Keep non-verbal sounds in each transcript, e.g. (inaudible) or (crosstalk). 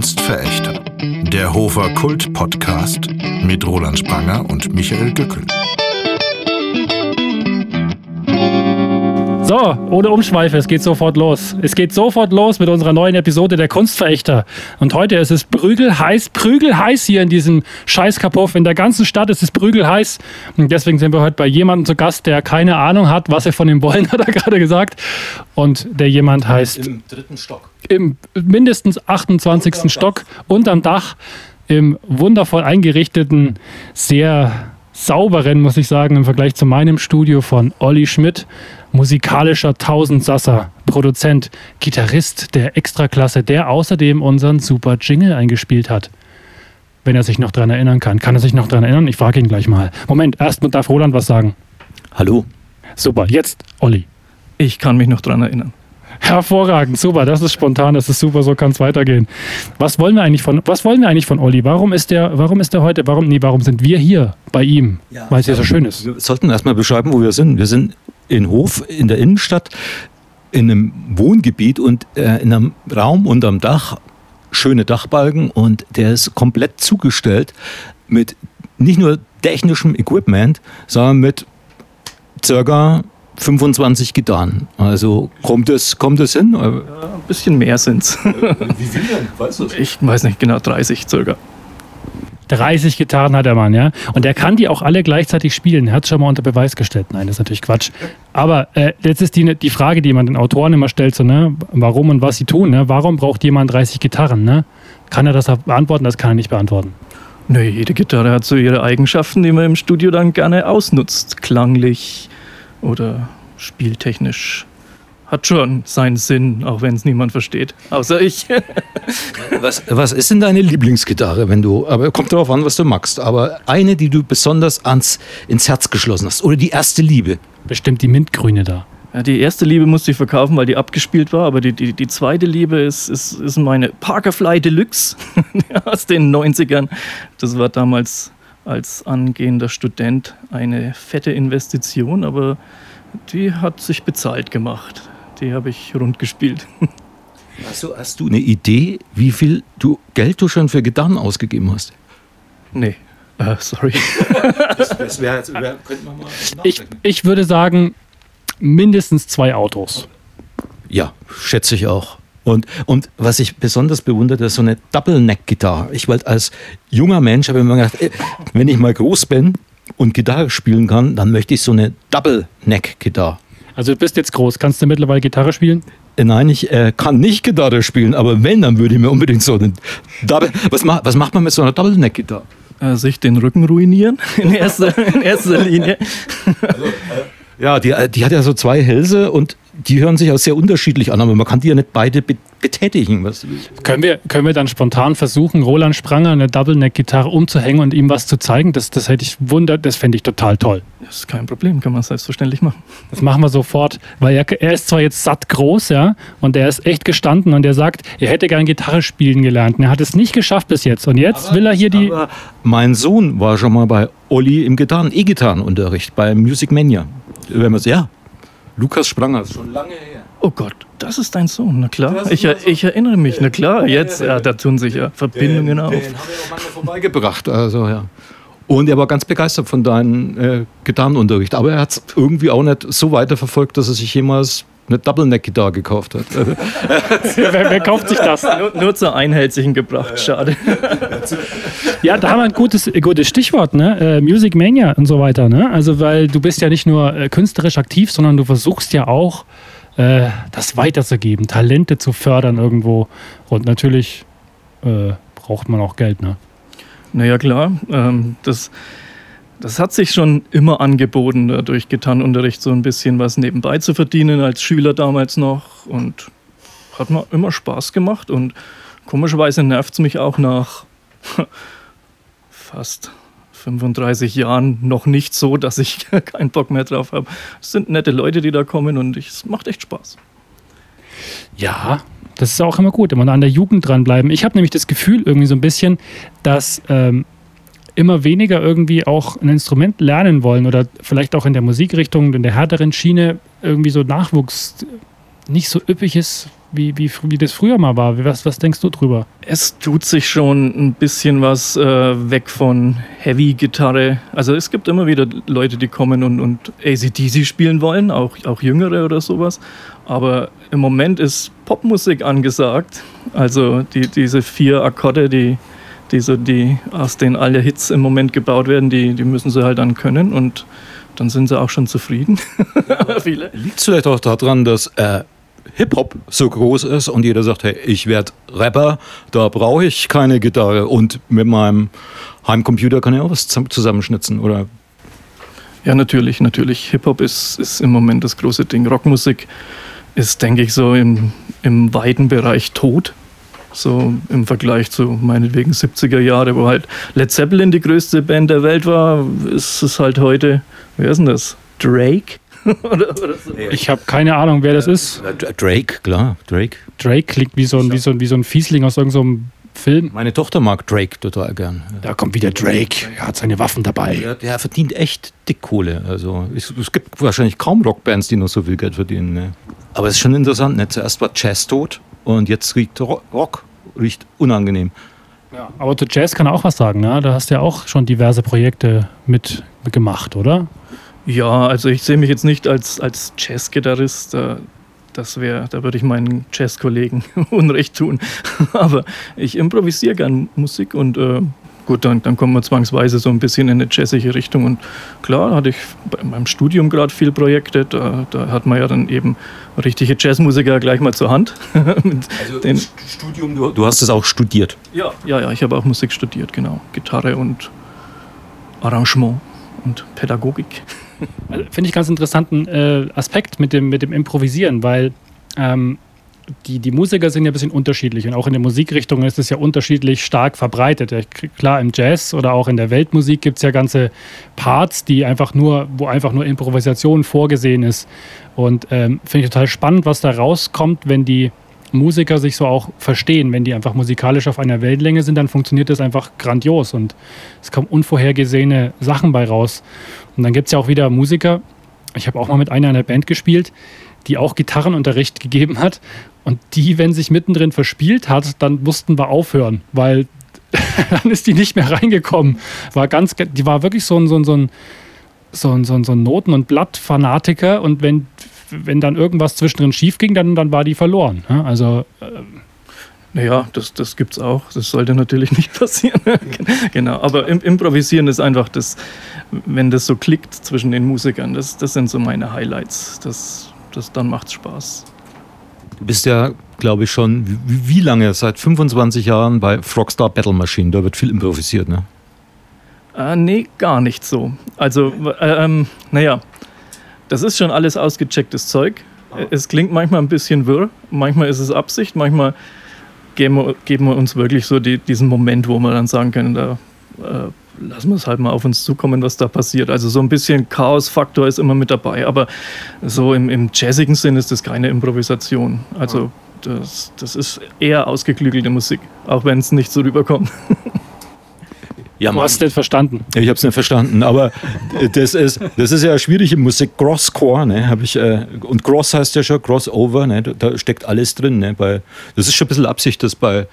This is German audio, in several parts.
Kunstverächter. Der Hofer Kult Podcast mit Roland Spranger und Michael Dückel. So, ohne Umschweife, es geht sofort los. Es geht sofort los mit unserer neuen Episode der Kunstverächter. Und heute ist es prügelheiß, prügelheiß hier in diesem Scheißkapuff. In der ganzen Stadt ist es prügelheiß. Und deswegen sind wir heute bei jemandem zu Gast, der keine Ahnung hat, was sie von ihm wollen, (laughs) hat er gerade gesagt. Und der jemand heißt. Im dritten Stock. Im mindestens 28. Unterm Stock unterm Dach im wundervoll eingerichteten, sehr sauberen, muss ich sagen, im Vergleich zu meinem Studio von Olli Schmidt, musikalischer Tausendsasser, Produzent, Gitarrist der Extraklasse, der außerdem unseren super Jingle eingespielt hat. Wenn er sich noch dran erinnern kann. Kann er sich noch dran erinnern? Ich frage ihn gleich mal. Moment, erst darf Roland was sagen. Hallo. Super, jetzt Olli. Ich kann mich noch dran erinnern. Hervorragend, super, das ist spontan, das ist super, so kann es weitergehen. Was wollen wir eigentlich von, was wollen wir eigentlich von Olli? Warum ist der, warum ist der heute, warum, nee, warum sind wir hier bei ihm? Weil es ja so schön ist. Wir sollten erstmal beschreiben, wo wir sind. Wir sind in Hof, in der Innenstadt, in einem Wohngebiet und äh, in einem Raum unterm Dach, schöne Dachbalken und der ist komplett zugestellt mit nicht nur technischem Equipment, sondern mit circa 25 Gitarren. Also kommt es, kommt es hin? Ja, ein bisschen mehr sind's. Wie viel denn? Weißt du Ich weiß nicht genau, 30 circa. 30 Gitarren hat der Mann, ja. Und der kann die auch alle gleichzeitig spielen. Er hat es schon mal unter Beweis gestellt. Nein, das ist natürlich Quatsch. Aber äh, jetzt ist die, die Frage, die man den Autoren immer stellt, so, ne, warum und was sie tun. Ne? Warum braucht jemand 30 Gitarren? Ne? Kann er das beantworten? Das kann er nicht beantworten. Nö, jede Gitarre hat so ihre Eigenschaften, die man im Studio dann gerne ausnutzt. Klanglich oder spieltechnisch. Hat schon seinen Sinn, auch wenn es niemand versteht. Außer ich. (laughs) Was, was ist denn deine Lieblingsgitarre, wenn du, aber kommt darauf an, was du magst, aber eine, die du besonders ans, ins Herz geschlossen hast oder die erste Liebe? Bestimmt die Mintgrüne da. Ja, die erste Liebe musste ich verkaufen, weil die abgespielt war, aber die, die, die zweite Liebe ist, ist, ist meine Parkerfly Deluxe (laughs) aus den 90ern. Das war damals als angehender Student eine fette Investition, aber die hat sich bezahlt gemacht. Die habe ich rund gespielt. (laughs) Hast du, hast du eine Idee, wie viel du Geld du schon für Gitarren ausgegeben hast? Nee, äh, sorry. (laughs) Das, das wäre jetzt, wär, (laughs) könnte man mal Ich, ich würde sagen, mindestens zwei Autos. Ja, schätze ich auch. Und, und was ich besonders bewundere, ist so eine Double-Neck-Gitarre. Ich wollte als junger Mensch, habe ich mir gedacht, ey, wenn ich mal groß bin und Gitarre spielen kann, dann möchte ich so eine Double-Neck-Gitarre. Also du bist jetzt groß. Kannst du mittlerweile Gitarre spielen? Äh, Nein, ich äh, kann nicht Gitarre spielen, aber wenn, dann würde ich mir unbedingt so eine Double. Was, ma was macht man mit so einer Double-Neck-Gitarre? Äh, sich den Rücken ruinieren (laughs) in erster, in erster Linie. Ja, die, äh, die hat ja so zwei Hälse und die hören sich auch sehr unterschiedlich an, aber man kann die ja nicht beide be betätigen. Was, Können wir, können wir dann spontan versuchen, Roland Spranger eine Double-Neck-Gitarre umzuhängen und ihm was zu zeigen? Das, das hätte ich wunder, das fände ich total toll. Das ist kein Problem, kann man selbstverständlich machen. Das machen wir sofort, weil er, er ist zwar jetzt satt groß, ja, und er ist echt gestanden und er sagt, er hätte gern Gitarre spielen gelernt. Und er hat es nicht geschafft bis jetzt. Und jetzt will er hier die. aber mein Sohn war schon mal bei Olli im Gitarren, E-Gitarrenunterricht bei Music Mania. Wenn man's- ja, Lukas Spranger, ist schon lange her. Oh Gott, das ist dein Sohn, na klar. Ich, er- ich erinnere mich, na klar, jetzt, ja, da tun sich ja Verbindungen auf. Den haben wir auch manchmal vorbeigebracht. Also, ja. Und er war ganz begeistert von deinem äh, Gitarrenunterricht. Aber er hat es irgendwie auch nicht so weiterverfolgt, dass er sich jemals eine Double-Neck-Gitarre gekauft hat. (laughs) Wer, wer kauft sich das? Nur, nur zur Einhältigen gebracht, schade. (laughs) Ja, da haben wir ein gutes, gutes Stichwort, ne? Äh, Music Mania und so weiter, ne? Also, weil du bist ja nicht nur äh, künstlerisch aktiv, sondern du versuchst ja auch, äh, das weiterzugeben, Talente zu fördern irgendwo. Und natürlich äh, braucht man auch Geld, ne? Naja, klar, ähm, das, das hat sich schon immer angeboten, da durch Gitarrenunterricht so ein bisschen was nebenbei zu verdienen, als Schüler damals noch. Und hat mir immer Spaß gemacht. Und komischerweise nervt es mich auch nach (laughs) fast 35 Jahren noch nicht so, dass ich (laughs) keinen Bock mehr drauf habe. Es sind nette Leute, die da kommen und ich- es macht echt Spaß. Ja, das ist auch immer gut, immer an der Jugend dranbleiben. Ich habe nämlich das Gefühl irgendwie so ein bisschen, dass ähm, immer weniger irgendwie auch ein Instrument lernen wollen oder vielleicht auch in der Musikrichtung, in der härteren Schiene irgendwie so Nachwuchs nicht so üppig ist, wie, wie, wie das früher mal war. Was, was denkst du drüber? Es tut sich schon ein bisschen was äh, weg von Heavy-Gitarre. Also es gibt immer wieder Leute, die kommen und, und ACDC spielen wollen, auch, auch Jüngere oder sowas. Aber im Moment ist Popmusik angesagt. Also die, diese vier Akkorde, die, die, so die aus denen alle Hits im Moment gebaut werden, die, die müssen sie halt dann können und dann sind sie auch schon zufrieden. (laughs) Viele. Liegt es vielleicht auch daran, dass äh, Hip-Hop so groß ist und jeder sagt, hey, ich werde Rapper, da brauche ich keine Gitarre und mit meinem Heimcomputer kann ich auch was zusammenschnitzen, oder? Ja, natürlich, natürlich. Hip-Hop ist, ist im Moment das große Ding. Rockmusik ist, denke ich, so im, im weiten Bereich tot. So im Vergleich zu meinetwegen 70er Jahre, wo halt Led Zeppelin die größte Band der Welt war, ist es halt heute, wer ist denn das? Drake? (laughs) oder, oder so. Ich habe keine Ahnung, wer das ist. Drake, klar, Drake. Drake klingt wie so ein, wie so ein, wie so ein Fiesling aus irgendeinem Film. Meine Tochter mag Drake total gern. Da kommt wieder Drake. Er hat seine Waffen dabei. Der, der verdient echt dick Kohle. Also es, es, gibt wahrscheinlich kaum Rockbands, die noch so viel Geld verdienen. Ne? Aber es ist schon interessant. Ne? Zuerst war Jazz tot und jetzt riecht Rock riecht unangenehm. Ja, aber zu Jazz kann er auch was sagen. Ne? Da hast du ja auch schon diverse Projekte mitgemacht, oder? Ja, also ich sehe mich jetzt nicht als, als Jazz-Gitarrist. Das wäre, da würde ich meinen Jazz-Kollegen (laughs) Unrecht tun. (laughs) Aber ich improvisiere gern Musik und äh, gut, dann, dann kommt man zwangsweise so ein bisschen in eine jazzige Richtung. Und klar, hatte ich bei meinem Studium gerade viele Projekte. Da, da, hat man ja dann eben richtige Jazzmusiker gleich mal zur Hand. (laughs) also den Studium, du, du hast es auch studiert? Ja, ja, ja, ich habe auch Musik studiert, genau. Gitarre und Arrangement und Pädagogik. Also, Finde ich ganz interessanten äh, Aspekt mit dem, mit dem Improvisieren, weil ähm, die, die Musiker sind ja ein bisschen unterschiedlich und auch in der Musikrichtung ist es ja unterschiedlich stark verbreitet. Klar, im Jazz oder auch in der Weltmusik gibt es ja ganze Parts, die einfach nur, wo einfach nur Improvisation vorgesehen ist. Und ähm, finde ich total spannend, was da rauskommt, wenn die Musiker sich so auch verstehen. Wenn die einfach musikalisch auf einer Wellenlänge sind, dann funktioniert das einfach grandios und es kommen unvorhergesehene Sachen bei raus. Und dann gibt es ja auch wieder Musiker, ich habe auch mal mit einer in der Band gespielt, die auch Gitarrenunterricht gegeben hat. Und die, wenn sich mittendrin verspielt hat, dann mussten wir aufhören, weil (laughs) dann ist die nicht mehr reingekommen. War ganz, die war wirklich so ein, so ein, so ein, so ein, so ein, so ein Noten- und Blattfanatiker. Und wenn, wenn dann irgendwas zwischendrin schief ging, dann, dann war die verloren. Also. Äh, naja, das, das gibt es auch. Das sollte natürlich (laughs) nicht passieren. (laughs) genau. Aber im, Improvisieren ist einfach das, wenn das so klickt zwischen den Musikern, das, das sind so meine Highlights. Das, das, dann macht es Spaß. Du bist ja, glaube ich, schon wie, wie, lange? Seit 25 Jahren bei Frogstar Battle Machine. Da wird viel improvisiert, ne? Äh, nee, gar nicht so. Also, äh, ähm, naja, das ist schon alles ausgechecktes Zeug. Es klingt manchmal ein bisschen wirr, manchmal ist es Absicht, manchmal geben wir, geben wir uns wirklich so die, diesen Moment, wo wir dann sagen können, da äh, lassen wir es halt mal auf uns zukommen, was da passiert. Also so ein bisschen Chaos-Faktor ist immer mit dabei, aber so im, im jazzigen Sinn ist das keine Improvisation. Also das, das ist eher ausgeklügelte Musik, auch wenn es nicht so rüberkommt. Ja, du hast es nicht verstanden. Ich habe es nicht verstanden, aber das ist, das ist ja schwierige Musik. Crosscore, ne, habe ich, äh, und Cross heißt ja schon Crossover, ne, da, steckt alles drin. Ne, bei, das ist schon ein bisschen Absicht, dass bei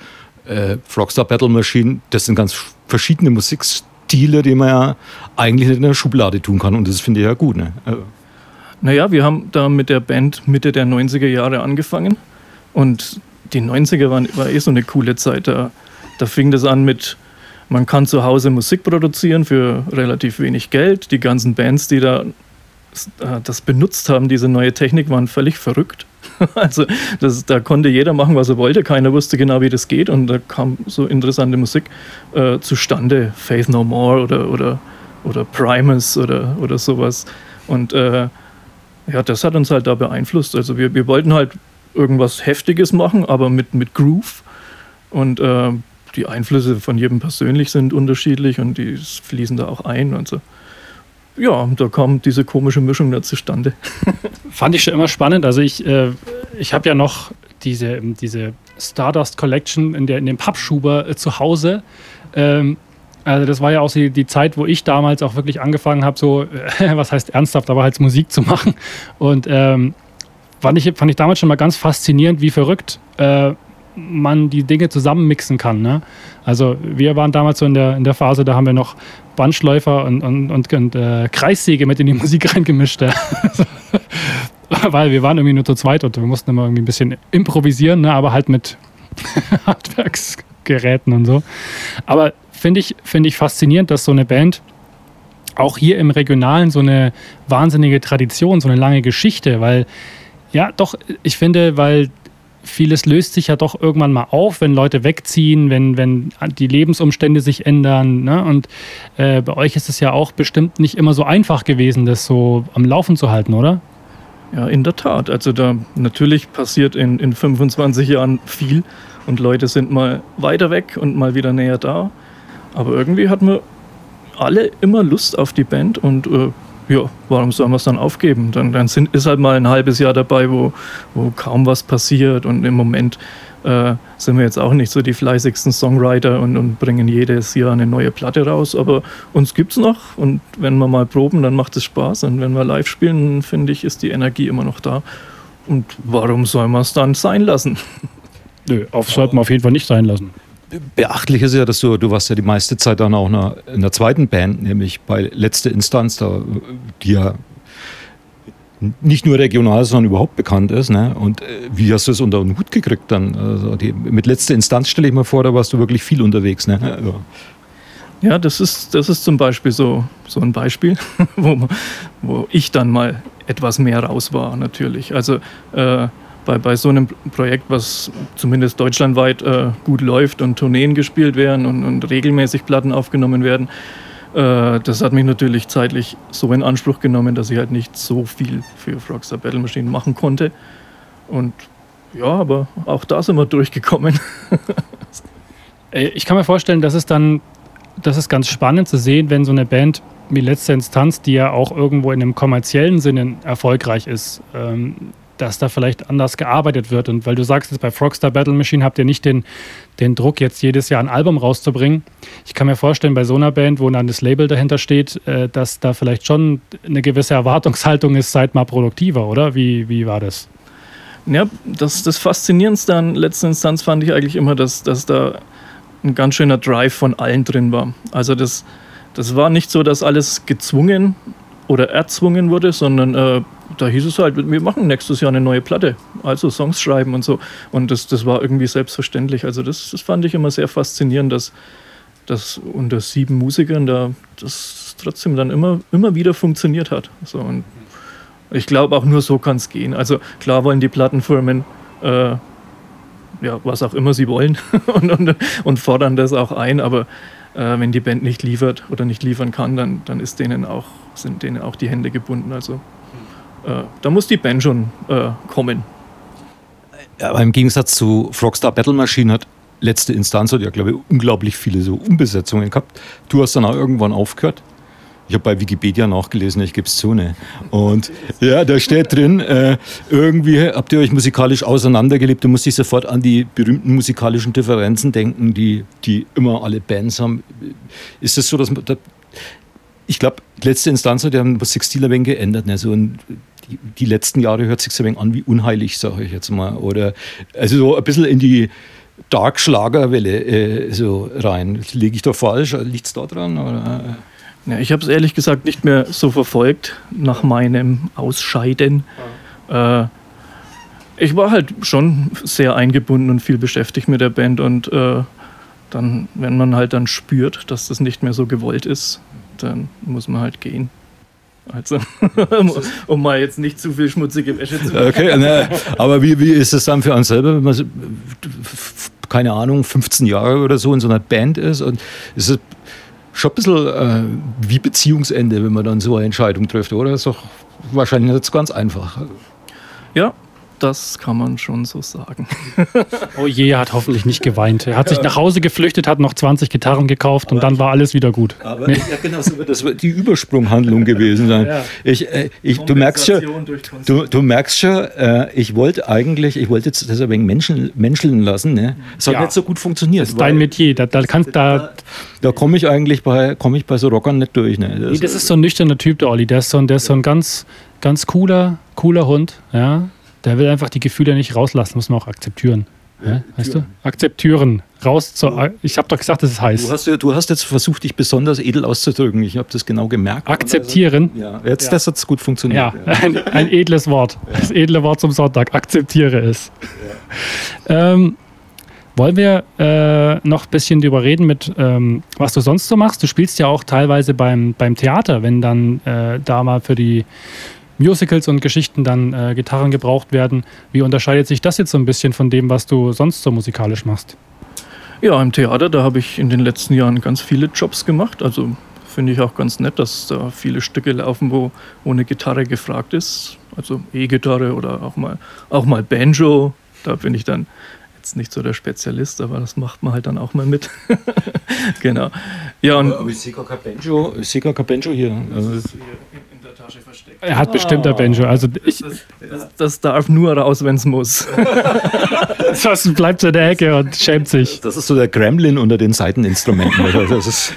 äh, Frogstar Battle Machine, das sind ganz verschiedene Musikstile, die man ja eigentlich nicht in der Schublade tun kann. Und das finde ich ja gut. Ne? Äh. Naja, wir haben da mit der Band Mitte der 90er Jahre angefangen. Und die 90er waren, war eh so eine coole Zeit. Da, da fing das an mit, man kann zu Hause Musik produzieren für relativ wenig Geld. Die ganzen Bands, die da äh, das benutzt haben, diese neue Technik, waren völlig verrückt. (laughs) Also das, da konnte jeder machen, was er wollte. Keiner wusste genau, wie das geht. Und da kam so interessante Musik äh, zustande. Faith No More oder, oder, oder Primus oder, oder sowas. Und äh, ja, das hat uns halt da beeinflusst. Also wir, wir wollten halt irgendwas Heftiges machen, aber mit, mit Groove. Und äh, die Einflüsse von jedem persönlich sind unterschiedlich und die fließen da auch ein und so ja, da kam diese komische Mischung da zustande. (laughs) Fand ich schon immer spannend. Also ich, äh, ich habe ja noch diese, diese Stardust Collection in, der, in dem Pappschuber äh, zu Hause. Ähm, also das war ja auch die, die, Zeit, wo ich damals auch wirklich angefangen habe, so, äh, (laughs) was heißt ernsthaft, aber halt Musik zu machen. Und ähm, fand ich, fand ich damals schon mal ganz faszinierend, wie verrückt äh, man die Dinge zusammenmixen kann. Ne? Also wir waren damals so in der, in der Phase, da haben wir noch Bandschläufer und, und, und, und äh, Kreissäge mit in die (laughs) Musik reingemischt. Ja. (laughs) Weil wir waren irgendwie nur zu zweit und wir mussten immer irgendwie ein bisschen improvisieren, ne? aber halt mit (laughs) Handwerksgeräten und so. Aber finde ich, find ich faszinierend, dass so eine Band auch hier im Regionalen so eine wahnsinnige Tradition, so eine lange Geschichte, weil ja, doch, ich finde, weil vieles löst sich ja doch irgendwann mal auf, wenn Leute wegziehen, wenn, wenn die Lebensumstände sich ändern. Ne? Und äh, bei euch ist es ja auch bestimmt nicht immer so einfach gewesen, das so am Laufen zu halten, oder? Ja, in der Tat. Also da natürlich passiert in, in 25 Jahren viel und Leute sind mal weiter weg und mal wieder näher da. Aber irgendwie hat man alle immer Lust auf die Band und äh, ja, warum sollen wir es dann aufgeben? Dann, dann sind, ist halt mal ein halbes Jahr dabei, wo, wo kaum was passiert. Und im Moment äh, sind wir jetzt auch nicht so die fleißigsten Songwriter und, und bringen jedes Jahr eine neue Platte raus, aber uns gibt es noch. Und wenn wir mal proben, dann macht es Spaß. Und wenn wir live spielen, finde ich, ist die Energie immer noch da. Und warum soll man es dann sein lassen? Nö, auf sollte man auf jeden Fall nicht sein lassen beachtlich ist ja, dass du, du warst ja die meiste Zeit dann auch in der zweiten Band, nämlich bei Letzte Instanz, da, die ja nicht nur regional, sondern überhaupt bekannt ist. Ne? Und äh, wie hast du es unter den Hut gekriegt dann? Also die, mit Letzte Instanz stelle ich mir vor, da warst du wirklich viel unterwegs. Ne? Ja. ja, das ist, das ist zum Beispiel so, so ein Beispiel, (laughs) wo, wo ich dann mal etwas mehr raus war, natürlich. Also äh, bei, bei so einem Projekt, was zumindest deutschlandweit äh, gut läuft und Tourneen gespielt werden und, und regelmäßig Platten aufgenommen werden, äh, das hat mich natürlich zeitlich so in Anspruch genommen, dass ich halt nicht so viel für Frogstar Battle Machine machen konnte. Und ja, aber auch da sind wir durchgekommen. (laughs) ich kann mir vorstellen, dass es dann, das ist ganz spannend zu sehen, wenn so eine Band wie letzte Instanz, die ja auch irgendwo in einem kommerziellen Sinne erfolgreich ist, ähm, dass da vielleicht anders gearbeitet wird. Und weil du sagst, jetzt bei Frogstar Battle Machine habt ihr nicht den, den Druck, jetzt jedes Jahr ein Album rauszubringen. Ich kann mir vorstellen, bei so einer Band, wo dann das Label dahinter steht, äh, dass da vielleicht schon eine gewisse Erwartungshaltung ist, seid mal produktiver, oder? Wie, wie war das? Ja, das, das Faszinierendste an letzter Instanz fand ich eigentlich immer, dass, dass da ein ganz schöner Drive von allen drin war. Also das, das war nicht so, dass alles gezwungen oder erzwungen wurde, sondern äh, da hieß es halt, wir machen nächstes Jahr eine neue Platte, also Songs schreiben und so. Und das, das war irgendwie selbstverständlich. Also das, das fand ich immer sehr faszinierend, dass, dass unter sieben Musikern da das trotzdem dann immer, immer wieder funktioniert hat. So, und ich glaube, auch nur so kann es gehen. Also klar wollen die Plattenfirmen äh, ja, was auch immer sie wollen (laughs) und, und, und, fordern das auch ein, aber äh, wenn die Band nicht liefert oder nicht liefern kann, dann, dann ist denen auch, sind denen auch die Hände gebunden. Also äh, da muss die Band schon äh, kommen. Aber im Gegensatz zu Frogstar Battle Machine hat letzte Instanz hat ja, glaube ich, unglaublich viele so Umbesetzungen gehabt. Du hast dann auch irgendwann aufgehört. Ich habe bei Wikipedia nachgelesen, ich gebe es zu. Ne? Und ja, da steht drin, äh, irgendwie habt ihr euch musikalisch auseinandergelebt. Da muss ich sofort an die berühmten musikalischen Differenzen denken, die, die immer alle Bands haben. Ist es so, dass man, ich glaube, letzte Instanz hat ja was ein wenig geändert. Ne? So ein, die, die, letzten Jahre hört sich ein wenig an wie unheilig, sage ich jetzt mal. Oder also so ein bisschen in die Dark-Schlagerwelle äh, so rein. Liege ich da falsch? Liegt es da dran? Oder? Ja, ich habe es ehrlich gesagt nicht mehr so verfolgt nach meinem Ausscheiden. Ja. Äh, ich war halt schon sehr eingebunden und viel beschäftigt mit der Band und äh, dann, wenn man halt dann spürt, dass das nicht mehr so gewollt ist, dann muss man halt gehen. Also, (laughs) um mal jetzt nicht zu viel schmutzige Wäsche zu machen. Okay, ne, aber wie, wie ist es dann für uns selber, wenn man, keine Ahnung, 15 Jahre oder so in so einer Band ist und ist es schon ein bisschen äh, wie Beziehungsende, wenn man dann so eine Entscheidung trifft, oder? Ist doch wahrscheinlich nicht ganz einfach. Ja, das kann man schon so sagen. (laughs) oh je, er hat hoffentlich nicht geweint. Er hat sich nach Hause geflüchtet, hat noch 20 Gitarren gekauft und dann war alles wieder gut. Aber ja, genau, so wird das die Übersprunghandlung gewesen sein. Ja. Ich, äh, ich, du merkst schon, du, du merkst schon äh, ich wollte eigentlich, ich wollte jetzt das ein wenig menscheln, menscheln lassen. Ne? Es hat ja. nicht so gut funktioniert. Das ist dein Metier. Da, da, kannst, da, da, da komme ich eigentlich bei, komm ich bei so Rockern nicht durch. Ne? Das, nee, das ist so ein nüchterner Typ, der Olli. Der ist so ein, der ist so ein ganz, ganz cooler, cooler Hund. Ja? Der will einfach die Gefühle nicht rauslassen, muss man auch akzeptieren. Ja, weißt du? Akzeptieren. Raus zur. Ich habe doch gesagt, das ist heiß. Du hast, du hast jetzt versucht, dich besonders edel auszudrücken. Ich habe das genau gemerkt. Akzeptieren. Ja, jetzt ja. das hat es gut funktioniert. Ja, (laughs) ein, ein edles Wort. Das edle Wort zum Sonntag. Akzeptiere es. Ähm, wollen wir äh, noch ein bisschen darüber reden, mit ähm, was du sonst so machst? Du spielst ja auch teilweise beim, beim Theater, wenn dann äh, da mal für die Musicals und Geschichten dann äh, Gitarren gebraucht werden. Wie unterscheidet sich das jetzt so ein bisschen von dem, was du sonst so musikalisch machst? Ja, im Theater, da habe ich in den letzten Jahren ganz viele Jobs gemacht. Also finde ich auch ganz nett, dass da viele Stücke laufen, wo, eine Gitarre gefragt ist. Also E-Gitarre oder auch mal, auch mal Banjo. Da bin ich dann jetzt nicht so der Spezialist, aber das macht man halt dann auch mal mit. (laughs) genau. Ja, und aber, aber ich sehe gar kein Banjo, ich sehe gar kein Banjo hier. Also versteckt. Er hat bestimmt ein Banjo. Also ich, das, das, das darf nur raus, wenn es muss. (laughs) Sonst bleibt er in der Ecke und schämt sich. Das ist so der Gremlin unter den Seiteninstrumenten. Das ist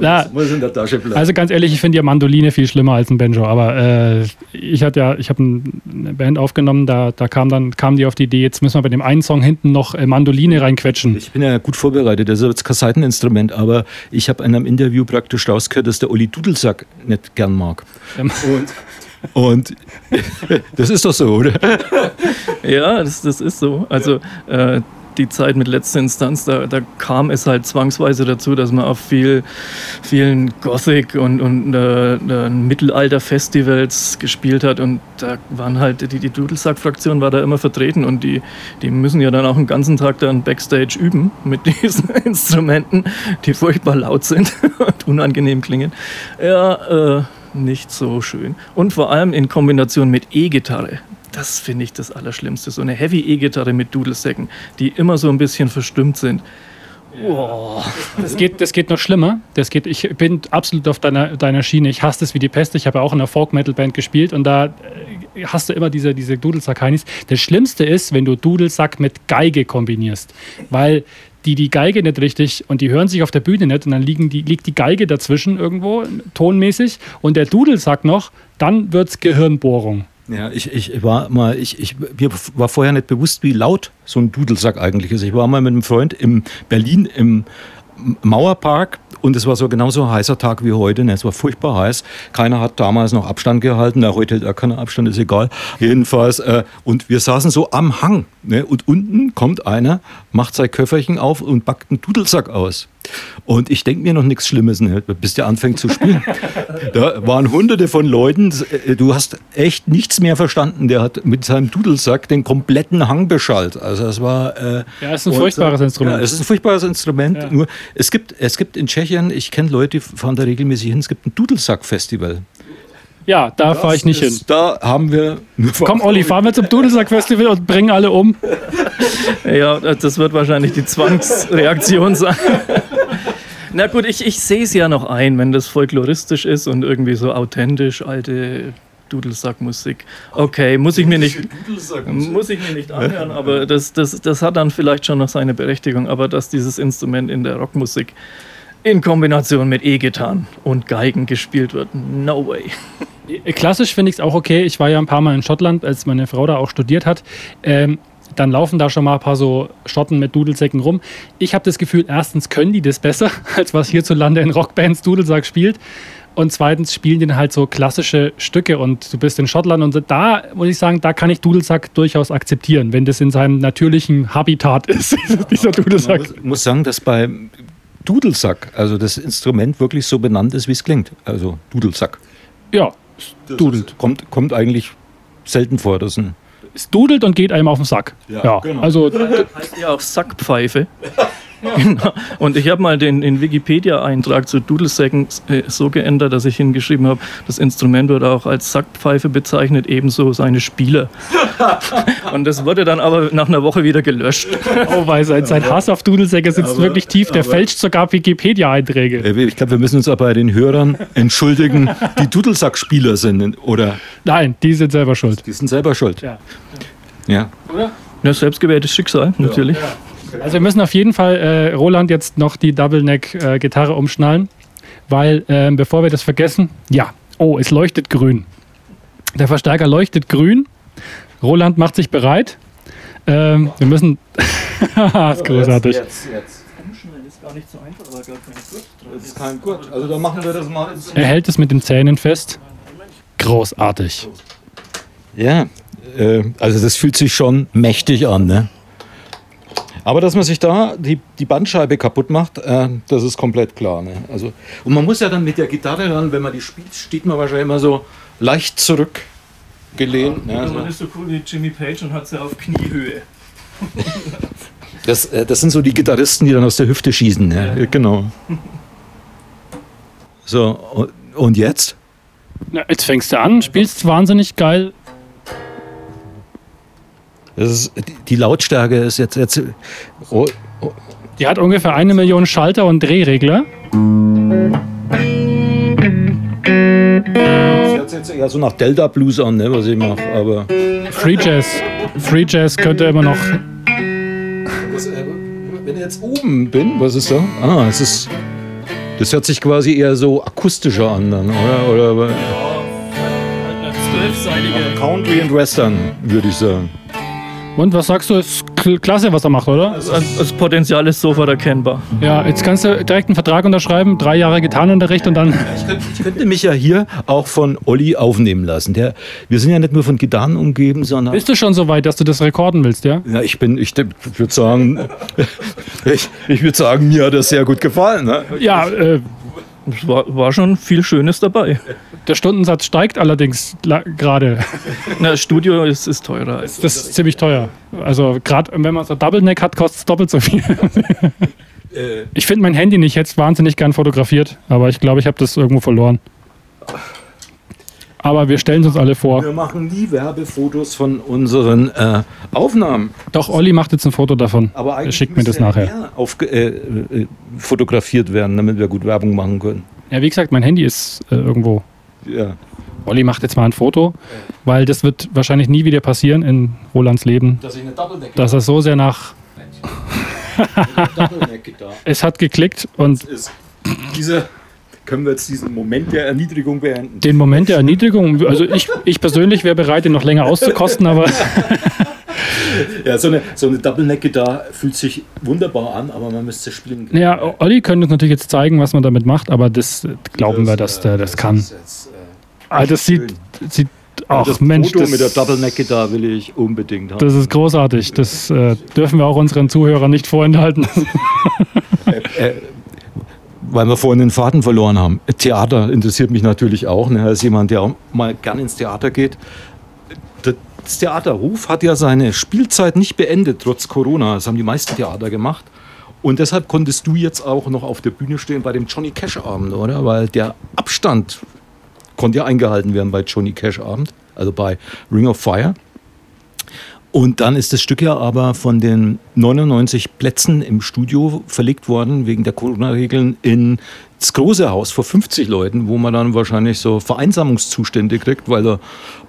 ja, muss in der Tasche bleiben. Also ganz ehrlich, ich finde ja Mandoline viel schlimmer als ein Banjo. Aber äh, ich hatte ja, ich habe eine Band aufgenommen, da, da kam dann kam die auf die Idee, jetzt müssen wir bei dem einen Song hinten noch äh, Mandoline reinquetschen. Ich bin ja gut vorbereitet, das ist jetzt kein Seiteninstrument, aber ich habe in einem Interview praktisch rausgehört, dass der Olli Dudelsack nicht gern mag. Ja. Und und (laughs) das ist doch so, oder? Ja, das, das ist so. Also äh, die Zeit mit letzter Instanz, da, da, kam es halt zwangsweise dazu, dass man auf viel, vielen Gothic und, und äh, äh, Mittelalter-Festivals gespielt hat und da waren halt, die, die Dudelsack-Fraktion war da immer vertreten und die, die müssen ja dann auch einen ganzen Tag dann Backstage üben mit (laughs) diesen Instrumenten, die furchtbar laut sind (laughs) und unangenehm klingen. Ja, äh, nicht so schön. Und vor allem in Kombination mit E-Gitarre das finde ich das Allerschlimmste. So eine Heavy E-Gitarre mit Dudelsäcken, die immer so ein bisschen verstimmt sind. Oh. Das, geht, das geht noch schlimmer. Das geht, ich bin absolut auf deiner, deiner Schiene. Ich hasse das wie die Pest. Ich habe ja auch in einer Folk-Metal-Band gespielt und da äh, hast du immer diese, diese Dudelsack-Heinis. Das Schlimmste ist, wenn du Dudelsack mit Geige kombinierst. Weil die die Geige nicht richtig und die hören sich auf der Bühne nicht und dann liegen die, liegt die Geige dazwischen irgendwo, tonmäßig und der Dudelsack noch, dann wird es Gehirnbohrung. Ja, ich, ich war mal, ich, ich, mir war vorher nicht bewusst, wie laut so ein Dudelsack eigentlich ist. Ich war mal mit einem Freund in Berlin im Mauerpark und es war so genauso ein heißer Tag wie heute. Ne? Es war furchtbar heiß. Keiner hat damals noch Abstand gehalten. Na, heute hält er keinen Abstand, ist egal. Jedenfalls. Äh, und wir saßen so am Hang. Ne? Und unten kommt einer, macht sein Köfferchen auf und backt einen Dudelsack aus. Und ich denke mir noch nichts Schlimmes, ne? bis der anfängt zu spielen. (laughs) da waren hunderte von Leuten. Äh, du hast echt nichts mehr verstanden. Der hat mit seinem Dudelsack den kompletten Hang beschallt. Also es war. Äh, ja, es ist ein und, furchtbares Instrument. Ja, es ist ein furchtbares Instrument. Ja. Nur es gibt, es gibt in Tschechien, ich kenne Leute, die fahren da regelmäßig hin. Es gibt ein Dudelsack-Festival. Ja, da fahre ich nicht ist, hin. Da haben wir. Komm, Olli, fahren wir zum Dudelsack-Festival und bringen alle um. ja, das wird wahrscheinlich die Zwangsreaktion sein. (laughs) Na gut, ich, ich sehe es ja noch ein, wenn das folkloristisch ist und irgendwie so authentisch, alte Dudelsackmusik. Okay, muss ich mir nicht, muss ich mir nicht anhören, aber das, das, das hat dann vielleicht schon noch seine Berechtigung. Aber dass dieses Instrument in der Rockmusik in Kombination mit E-Gitarren und Geigen gespielt wird. No way. Klassisch finde ich es auch okay. Ich war ja ein paar Mal in Schottland, als meine Frau da auch studiert hat. Ähm, dann laufen da schon mal ein paar so Schotten mit Dudelsäcken rum. Ich habe das Gefühl, erstens können die das besser, (laughs) als was hierzulande in Rockbands Dudelsack spielt. Und zweitens spielen die halt so klassische Stücke und du bist in Schottland und da muss ich sagen, da kann ich Dudelsack durchaus akzeptieren, wenn das in seinem natürlichen Habitat (laughs) ist, dieser Dudelsack. Ich muss, muss sagen, dass bei Dudelsack, also das Instrument wirklich so benannt ist, wie es klingt. Also Dudelsack. Ja, dudelt. kommt, kommt eigentlich selten vor, dass ein es dudelt und geht einem auf den Sack. Ja, ja genau. also heißt ja auch Sackpfeife. (laughs) Genau. Und ich habe mal den, den Wikipedia-Eintrag zu Dudelsäcken äh, so geändert, dass ich hingeschrieben habe, das Instrument wird auch als Sackpfeife bezeichnet, ebenso seine Spieler. (laughs) Und das wurde dann aber nach einer Woche wieder gelöscht. Oh, weil sein, sein Hass auf Dudelsäcke sitzt aber, wirklich tief. Der fälscht sogar Wikipedia-Einträge. Ich glaube, wir müssen uns aber bei den Hörern entschuldigen, die (laughs) Dudelsackspieler sind, oder? Nein, die sind selber schuld. Die sind selber schuld. Ja. Ja. Oder? Ja, selbstgewähltes Schicksal, natürlich. Ja. Also wir müssen auf jeden Fall äh, Roland jetzt noch die Double Neck äh, Gitarre umschnallen, weil äh, bevor wir das vergessen, ja, oh, es leuchtet grün. Der Verstärker leuchtet grün. Roland macht sich bereit. Ähm, wir müssen. (laughs) das ist großartig. Jetzt, jetzt. Umschneiden ist gar nicht so einfach, aber gar kein Gurt. Das ist kein Gurt. Also dann machen wir das mal. Er hält es mit den Zähnen fest. Großartig. Ja, äh, also das fühlt sich schon mächtig an, ne? Aber dass man sich da die, die Bandscheibe kaputt macht, äh, das ist komplett klar. Ne? Also, und man muss ja dann mit der Gitarre dann, wenn man die spielt, steht man wahrscheinlich immer so leicht zurückgelehnt. ne? Ja, Also, man ist so cool wie Jimmy Page und hat sie auf Kniehöhe. (laughs) das, äh, das sind so die Gitarristen, die dann aus der Hüfte schießen. Ne? Genau. So, und, und jetzt? Na, jetzt fängst du an, spielst wahnsinnig geil. Ist, die, Lautstärke ist jetzt. jetzt oh, oh, Die hat ungefähr eine Million Schalter und Drehregler. das hört sich jetzt eher so nach Delta Blues an, ne, was ich mache. Aber. Free Jazz. Free Jazz könnte immer noch. Das, äh, wenn ich jetzt oben bin, was ist da? Ah, es ist. Das hört sich quasi eher so akustischer an, dann, oder? oder Halt eine zwölfseitige. Country and Western, würde ich sagen. Und was sagst du? Ist kl- klasse, was er macht, oder? Also, das Potenzial ist sofort erkennbar. Ja, jetzt kannst du direkt einen Vertrag unterschreiben, drei Jahre Gitarrenunterricht und dann. Ich könnte, ich könnte mich ja hier auch von Olli aufnehmen lassen. Der, wir sind ja nicht nur von Gitarren umgeben, sondern. Bist du schon so weit, dass du das rekorden willst, ja? Ja, ich bin, ich würde sagen, (laughs) ich, ich würde sagen, mir hat das sehr gut gefallen. Ne? Ja, äh, Es war, war schon viel Schönes dabei. Der Stundensatz steigt allerdings gerade. (laughs) Na, das Studio ist, ist teurer. Das ist ziemlich teuer. Also gerade wenn man so Double Neck hat, kostet es doppelt so viel. (laughs) Ich finde mein Handy nicht jetzt wahnsinnig gern fotografiert, aber ich glaube, ich habe das irgendwo verloren. Aber wir stellen es uns alle vor. Wir machen nie Werbefotos von unseren äh, Aufnahmen. Doch, Olli macht jetzt ein Foto davon. Aber Er eigentlich schickt mir das nachher. Auf, äh, äh, fotografiert werden, damit wir gut Werbung machen können. Ja, wie gesagt, mein Handy ist äh, irgendwo. Ja. Olli macht jetzt mal ein Foto, weil das wird wahrscheinlich nie wieder passieren in Rolands Leben, Dass ich eine dass er so sehr nach. (laughs) Es hat geklickt und ist. Diese, können wir jetzt diesen Moment der Erniedrigung beenden? den Moment der Erniedrigung, also ich, ich persönlich wäre bereit, den noch länger auszukosten, aber (laughs) Ja, so eine, so eine Double Neck Gitarre fühlt sich wunderbar an, aber man müsste spielen. ja, Olli könnte uns natürlich jetzt zeigen, was man damit macht, aber das äh, glauben wir, dass der das kann. ist jetzt, äh, Ah, das sieht, sieht ach das Mensch, Foto das, mit der Double Neck Gitarre will ich unbedingt haben. das ist großartig. Das äh, dürfen wir auch unseren Zuhörern nicht vorenthalten. (laughs) Weil wir vorhin den Faden verloren haben. Theater interessiert mich natürlich auch. Ne? Als jemand, der auch mal gern ins Theater geht. Das Theaterhof hat ja seine Spielzeit nicht beendet, trotz Corona. Das haben die meisten Theater gemacht. Und deshalb konntest du jetzt auch noch auf der Bühne stehen bei dem Johnny Cash Abend, oder? Weil der Abstand konnte ja eingehalten werden bei Johnny Cash Abend, also bei Ring of Fire. Und dann ist das Stück ja aber von den 99 Plätzen im Studio verlegt worden, wegen der Corona-Regeln, ins große Haus vor 50 Leuten, wo man dann wahrscheinlich so Vereinsamungszustände kriegt, weil da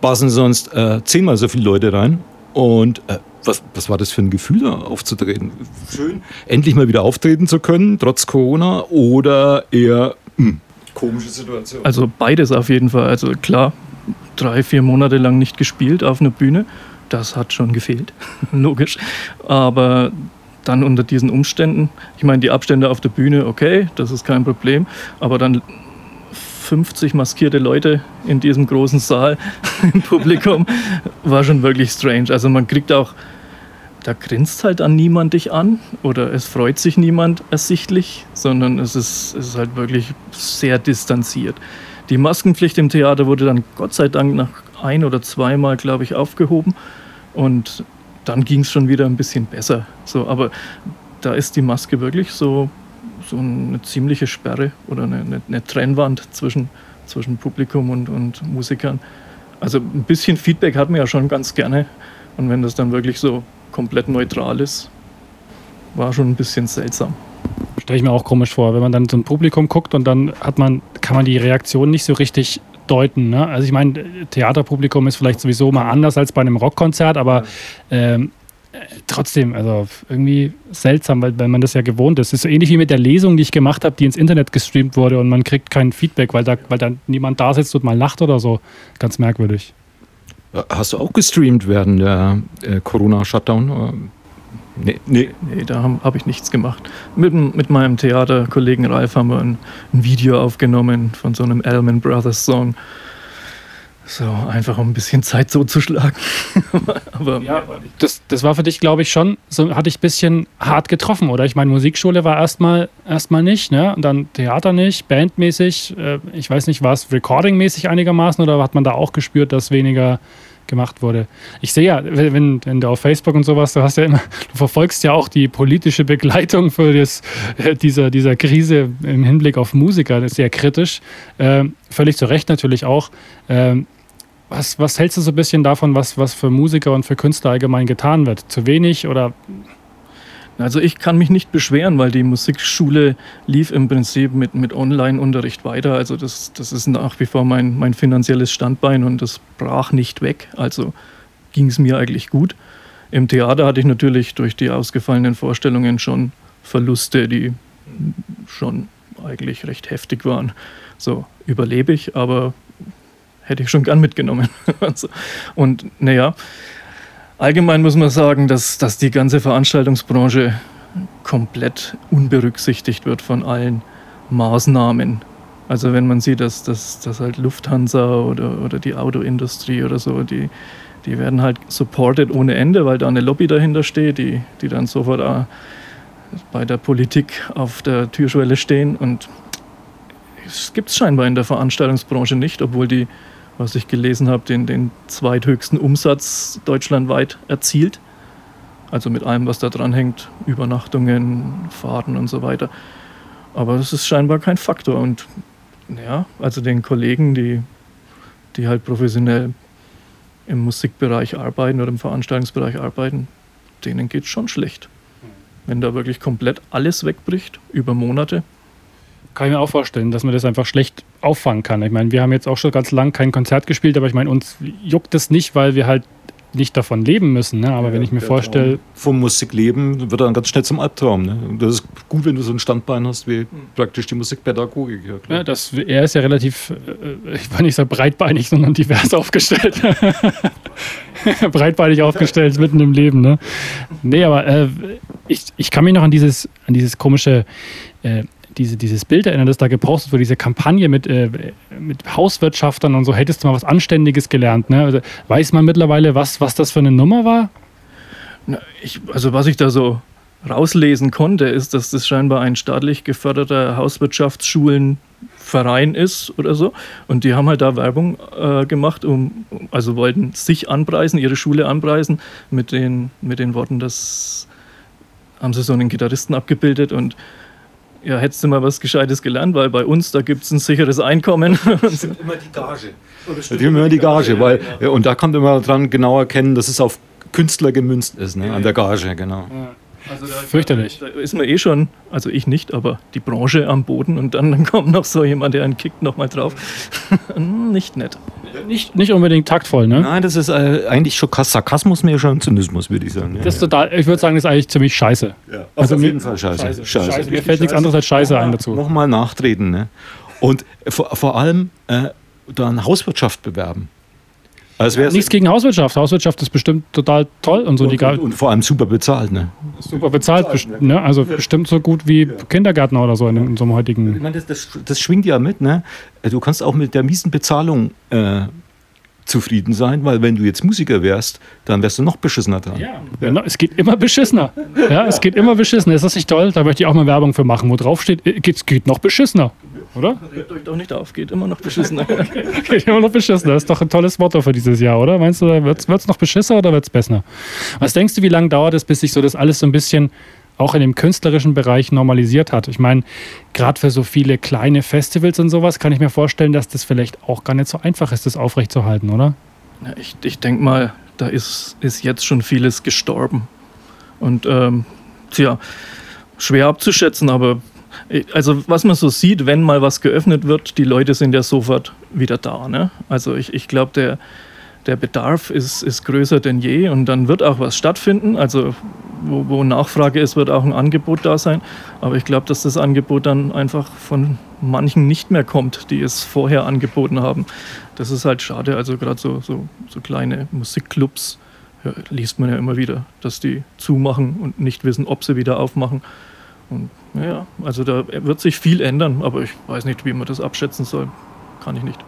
passen sonst äh, zehnmal so viele Leute rein. Und äh, was, was war das für ein Gefühl, da aufzutreten? Schön, endlich mal wieder auftreten zu können, trotz Corona, oder eher hm, komische Situation? Also beides auf jeden Fall. Also klar, drei, vier Monate lang nicht gespielt auf einer Bühne. Das hat schon gefehlt, (laughs) logisch. Aber dann unter diesen Umständen, ich meine, die Abstände auf der Bühne, okay, das ist kein Problem. Aber dann 50 maskierte Leute in diesem großen Saal (laughs) im Publikum war schon wirklich strange. Also man kriegt auch, da grinst halt dann niemand dich an oder es freut sich niemand ersichtlich, sondern es ist, es ist halt wirklich sehr distanziert. Die Maskenpflicht im Theater wurde dann Gott sei Dank nach ein oder zweimal, glaube ich, aufgehoben und dann ging es schon wieder ein bisschen besser. So, aber da ist die Maske wirklich so, so eine ziemliche Sperre oder eine, eine, eine Trennwand zwischen, zwischen Publikum und, und Musikern. Also ein bisschen Feedback hat man ja schon ganz gerne. Und wenn das dann wirklich so komplett neutral ist, war schon ein bisschen seltsam. Stelle ich mir auch komisch vor, wenn man dann so ein Publikum guckt und dann hat man, kann man die Reaktion nicht so richtig deuten. Ne? Also ich meine, Theaterpublikum ist vielleicht sowieso mal anders als bei einem Rockkonzert, aber ähm, äh, trotzdem, also irgendwie seltsam, weil, weil man das ja gewohnt ist. Es ist so ähnlich wie mit der Lesung, die ich gemacht habe, die ins Internet gestreamt wurde und man kriegt kein Feedback, weil da, weil da niemand da sitzt und mal lacht oder so. Ganz merkwürdig. Hast du auch gestreamt während der äh, Corona-Shutdown? Nee, nee. nee da habe hab ich nichts gemacht. Mit, mit meinem Theaterkollegen Ralf haben wir ein, ein Video aufgenommen von so einem Allman Brothers Song. So, einfach um ein bisschen Zeit so zu schlagen. (laughs) Aber ja, das, das war für dich, glaube ich, schon, so hatte ich ein bisschen hart getroffen, oder? Ich meine, Musikschule war erstmal erstmal nicht, ne? Und dann Theater nicht, bandmäßig, äh, ich weiß nicht, war es recordingmäßig einigermaßen oder hat man da auch gespürt, dass weniger gemacht wurde. Ich sehe ja, wenn, wenn du auf Facebook und sowas, du hast ja immer, du verfolgst ja auch die politische Begleitung für das, äh, dieser, dieser Krise im Hinblick auf Musiker, das ist sehr kritisch. Äh, völlig zu Recht natürlich auch. Äh, was, was hältst du so ein bisschen davon, was, was für Musiker und für Künstler allgemein getan wird? Zu wenig oder also ich kann mich nicht beschweren, weil die Musikschule lief im Prinzip mit, mit Online-Unterricht weiter. Also das, das ist nach wie vor mein, mein finanzielles Standbein und das brach nicht weg. Also ging es mir eigentlich gut. Im Theater hatte ich natürlich durch die ausgefallenen Vorstellungen schon Verluste, die schon eigentlich recht heftig waren. So überlebe ich, aber hätte ich schon gern mitgenommen. (laughs) Und naja, Allgemein muss man sagen, dass, dass die ganze Veranstaltungsbranche komplett unberücksichtigt wird von allen Maßnahmen. Also wenn man sieht, dass, dass, dass halt Lufthansa oder, oder die Autoindustrie oder so, die, die werden halt supported ohne Ende, weil da eine Lobby dahinter steht, die, die dann sofort bei der Politik auf der Türschwelle stehen. Und es gibt es scheinbar in der Veranstaltungsbranche nicht, obwohl die was ich gelesen habe, den, den zweithöchsten Umsatz deutschlandweit erzielt. Also mit allem, was da dran hängt, Übernachtungen, Fahrten und so weiter. Aber das ist scheinbar kein Faktor. Und ja, also den Kollegen, die, die halt professionell im Musikbereich arbeiten oder im Veranstaltungsbereich arbeiten, denen geht es schon schlecht. Wenn da wirklich komplett alles wegbricht über Monate, kann ich mir auch vorstellen, dass man das einfach schlecht auffangen kann. Ich meine, wir haben jetzt auch schon ganz lang kein Konzert gespielt, aber ich meine, uns juckt das nicht, weil wir halt nicht davon leben müssen. Ne? Aber ja, wenn ich mir vorstelle. Vom Musikleben wird dann ganz schnell zum Albtraum. Ne? Das ist gut, wenn du so ein Standbein hast wie praktisch die Musikpädagogik. Ja, ja, das, er ist ja relativ, äh, ich war nicht so breitbeinig, sondern divers (laughs) aufgestellt. (laughs) breitbeinig aufgestellt, mitten im Leben. Ne? Nee, aber äh, ich, ich kann mich noch an dieses, an dieses komische. Äh, diese, dieses Bild erinnern, das da gepostet wurde, diese Kampagne mit, äh, mit Hauswirtschaftern und so, hättest du mal was Anständiges gelernt. Ne? Also, weiß man mittlerweile, was, was das für eine Nummer war? Na, ich, also was ich da so rauslesen konnte, ist, dass das scheinbar ein staatlich geförderter Hauswirtschaftsschulenverein ist oder so. Und die haben halt da Werbung äh, gemacht, um, also wollten sich anpreisen, ihre Schule anpreisen, mit den, mit den Worten, das haben sie so einen Gitarristen abgebildet und ja, hättest du mal was Gescheites gelernt, weil bei uns, da gibt es ein sicheres Einkommen. (laughs) Das stimmt immer die Gage. Das stimmt immer die Gage, weil, ja, und da kommt immer dran genau erkennen, dass es auf Künstler gemünzt ist, ne, an der Gage, genau. Ja. Also da, Fürchterlich. Da ist man eh schon, also ich nicht, aber die Branche am Boden und dann, dann kommt noch so jemand, der einen kickt nochmal drauf. (laughs) nicht nett. Nicht, nicht unbedingt taktvoll, ne? Nein, das ist äh, eigentlich schon Sarkasmus mehr schon Zynismus, würde ich sagen. Ja, das ist total, ich würde sagen, das ist eigentlich ziemlich scheiße. Ja, also auf jeden Fall scheiße. scheiße. scheiße. scheiße. Mir fällt nichts anderes als scheiße nochmal, ein dazu. Nochmal nachtreten, ne? Und vor, vor allem äh, dann Hauswirtschaft bewerben. Also ja, nichts gegen Hauswirtschaft. Hauswirtschaft ist bestimmt total toll und so. Und, die und, und vor allem super bezahlt, ne? Super bezahlt, bezahlt ne? also ja. bestimmt so gut wie ja. Kindergärtner oder so in, in so einem heutigen. Ich meine, das, das, das, schwingt ja mit, ne? Du kannst auch mit der miesen Bezahlung äh, zufrieden sein, weil wenn du jetzt Musiker wärst, dann wärst du noch beschissener dran. Ja, ja. es geht immer beschissener. Ja, es geht immer beschissener. Ist das nicht toll? Da möchte ich auch mal Werbung für machen, wo drauf steht, es äh, geht noch beschissener. Oder? Regt euch doch nicht auf, geht immer noch beschissener. (laughs) geht immer noch beschissener. Das ist doch ein tolles Motto für dieses Jahr, oder? Meinst du, wird es noch beschissener oder wird es besser? Was denkst du, wie lange dauert es, bis sich so das alles so ein bisschen auch in dem künstlerischen Bereich normalisiert hat. Ich meine, gerade für so viele kleine Festivals und sowas kann ich mir vorstellen, dass das vielleicht auch gar nicht so einfach ist, das aufrechtzuerhalten, oder? Ja, ich ich denke mal, da ist, ist jetzt schon vieles gestorben. Und ähm, tja, schwer abzuschätzen, aber also was man so sieht, wenn mal was geöffnet wird, die Leute sind ja sofort wieder da. Ne? Also ich, ich glaube, der, der Bedarf ist, ist größer denn je und dann wird auch was stattfinden. Also wo, wo Nachfrage ist, wird auch ein Angebot da sein. Aber ich glaube, dass das Angebot dann einfach von manchen nicht mehr kommt, die es vorher angeboten haben. Das ist halt schade. Also gerade so, so, so kleine Musikclubs ja, liest man ja immer wieder, dass die zumachen und nicht wissen, ob sie wieder aufmachen. Und ja, also da wird sich viel ändern, aber ich weiß nicht, wie man das abschätzen soll. Kann ich nicht.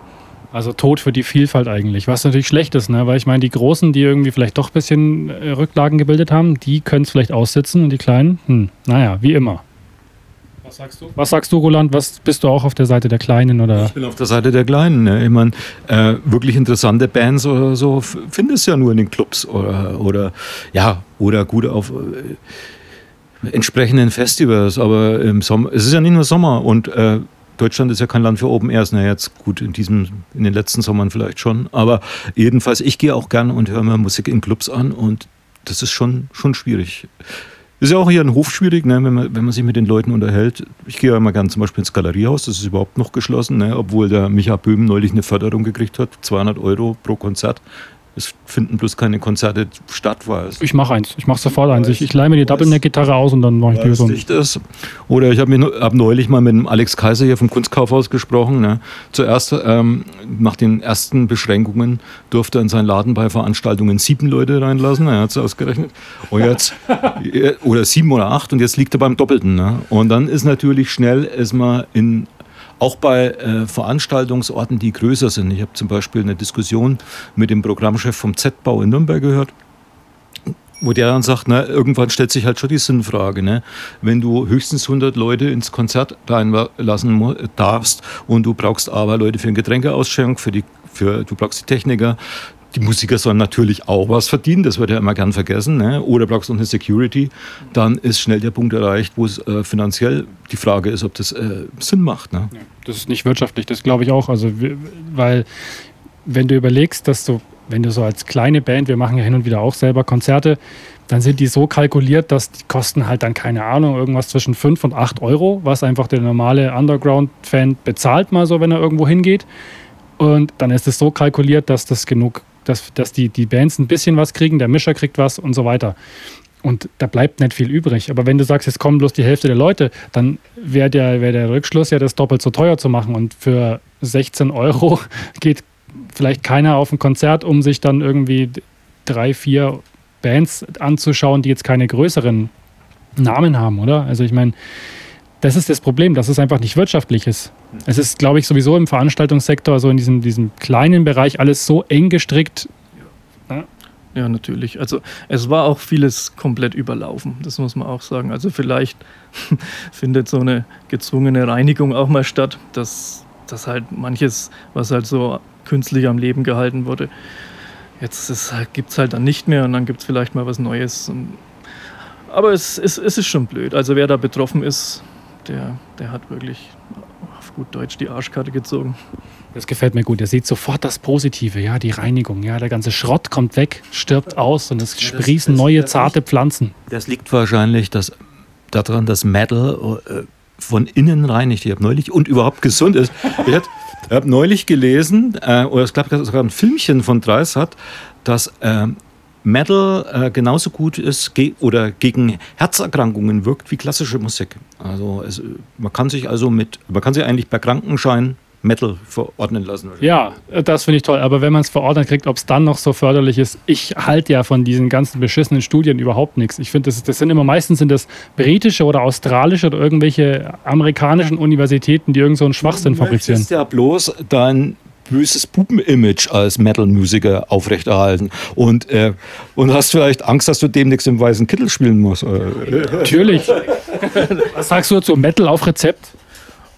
Also Tod für die Vielfalt eigentlich, was natürlich schlecht ist, ne? weil ich meine, die Großen, die irgendwie vielleicht doch ein bisschen äh, Rücklagen gebildet haben, die können es vielleicht aussitzen und die Kleinen, hm, naja, wie immer. Was sagst du? Was sagst du, Roland? Was bist du auch auf der Seite der Kleinen? Oder? Ich bin auf der Seite der Kleinen. Ne? Ich meine, äh, wirklich interessante Bands oder so findest du ja nur in den Clubs oder, oder ja, oder gut auf äh, entsprechenden Festivals. Aber im Sommer, es ist ja nicht nur Sommer und äh, Deutschland ist ja kein Land für Open Airs. Na jetzt gut, in diesem, in den letzten Sommern vielleicht schon. Aber jedenfalls, ich gehe auch gern und höre mir Musik in Clubs an und das ist schon, schon schwierig. Ist ja auch hier ein Hof schwierig, ne, wenn, man, wenn man sich mit den Leuten unterhält. Ich gehe ja immer gerne zum Beispiel ins Galeriehaus, das ist überhaupt noch geschlossen, ne, obwohl der Micha Böhm neulich eine Förderung gekriegt hat, 200 Euro pro Konzert es finden bloß keine Konzerte statt, weil Ich mache eins, ich mache sofort eins. Ich, ich leihe mir die Double-Neck-Gitarre aus und dann mache ich die so. Nicht ist. Oder ich habe hab neulich mal mit dem Alex Kaiser hier vom Kunstkaufhaus gesprochen. Ne? Zuerst, ähm, nach den ersten Beschränkungen, durfte er in seinen Laden bei Veranstaltungen sieben Leute reinlassen. Er hat es ausgerechnet. Und jetzt, (laughs) oder sieben oder acht und jetzt liegt er beim Doppelten. Ne? Und dann ist natürlich schnell erstmal in auch bei äh, Veranstaltungsorten, die größer sind. Ich habe zum Beispiel eine Diskussion mit dem Programmchef vom Z-Bau in Nürnberg gehört, wo der dann sagt, na, irgendwann stellt sich halt schon die Sinnfrage, ne? wenn du höchstens 100 Leute ins Konzert reinlassen darfst und du brauchst aber Leute für eine Getränkeausschenkung, für die, für, du brauchst die Techniker, die Musiker sollen natürlich auch was verdienen, das wird ja immer gern vergessen. Ne? Oder brauchst du eine Security, dann ist schnell der Punkt erreicht, wo es äh, finanziell die Frage ist, ob das äh, Sinn macht. Ne? Das ist nicht wirtschaftlich, das glaube ich auch. Also, weil, wenn du überlegst, dass du, wenn du so als kleine Band, wir machen ja hin und wieder auch selber Konzerte, dann sind die so kalkuliert, dass die kosten halt dann, keine Ahnung, irgendwas zwischen 5 und 8 Euro, was einfach der normale Underground-Fan bezahlt, mal so, wenn er irgendwo hingeht. Und dann ist es so kalkuliert, dass das genug dass, dass die, die Bands ein bisschen was kriegen, der Mischer kriegt was und so weiter. Und da bleibt nicht viel übrig. Aber wenn du sagst, jetzt kommen bloß die Hälfte der Leute, dann wäre der, wär der Rückschluss ja, das doppelt so teuer zu machen. Und für 16 Euro (laughs) geht vielleicht keiner auf ein Konzert, um sich dann irgendwie drei, vier Bands anzuschauen, die jetzt keine größeren Namen haben, oder? Also ich meine, das ist das Problem, dass es einfach nicht wirtschaftlich ist. Es ist, glaube ich, sowieso im Veranstaltungssektor, so in diesem, diesem kleinen Bereich, alles so eng gestrickt. Ja. ja, natürlich. Also es war auch vieles komplett überlaufen, das muss man auch sagen. Also vielleicht (laughs) findet so eine gezwungene Reinigung auch mal statt, dass, dass halt manches, was halt so künstlich am Leben gehalten wurde, jetzt gibt es halt dann nicht mehr und dann gibt es vielleicht mal was Neues. aber es, es, es ist schon blöd. Also wer da betroffen ist, der, der hat wirklich auf gut Deutsch die Arschkarte gezogen. Das gefällt mir gut. Er sieht sofort das Positive, ja, die Reinigung, ja, der ganze Schrott kommt weg, stirbt aus und es sprießen das, neue zarte Pflanzen. Das liegt wahrscheinlich dass, daran, dass Metal äh, von innen reinigt. Ich habe neulich und überhaupt gesund ist. Ich habe hab neulich gelesen, äh, oder es gab sogar ein Filmchen von Dreis dass äh, Metal äh, genauso gut ist ge oder gegen Herzerkrankungen wirkt wie klassische Musik. Also es, man kann sich also mit, man kann sich eigentlich per Krankenschein Metal verordnen lassen. Ja, das finde ich toll. Aber wenn man es verordnet kriegt, ob es dann noch so förderlich ist, ich halte ja von diesen ganzen beschissenen Studien überhaupt nichts. Ich finde, das, das, sind immer meistens sind das britische oder australische oder irgendwelche amerikanischen Universitäten, die irgend so einen Schwachsinn fabrizieren. Das ist ja bloß dein böses Puppen-Image als Metal-Musiker aufrechterhalten. Und, äh, und hast vielleicht Angst, dass du demnächst im weißen Kittel spielen musst. Natürlich. Was sagst du dazu? Metal auf Rezept?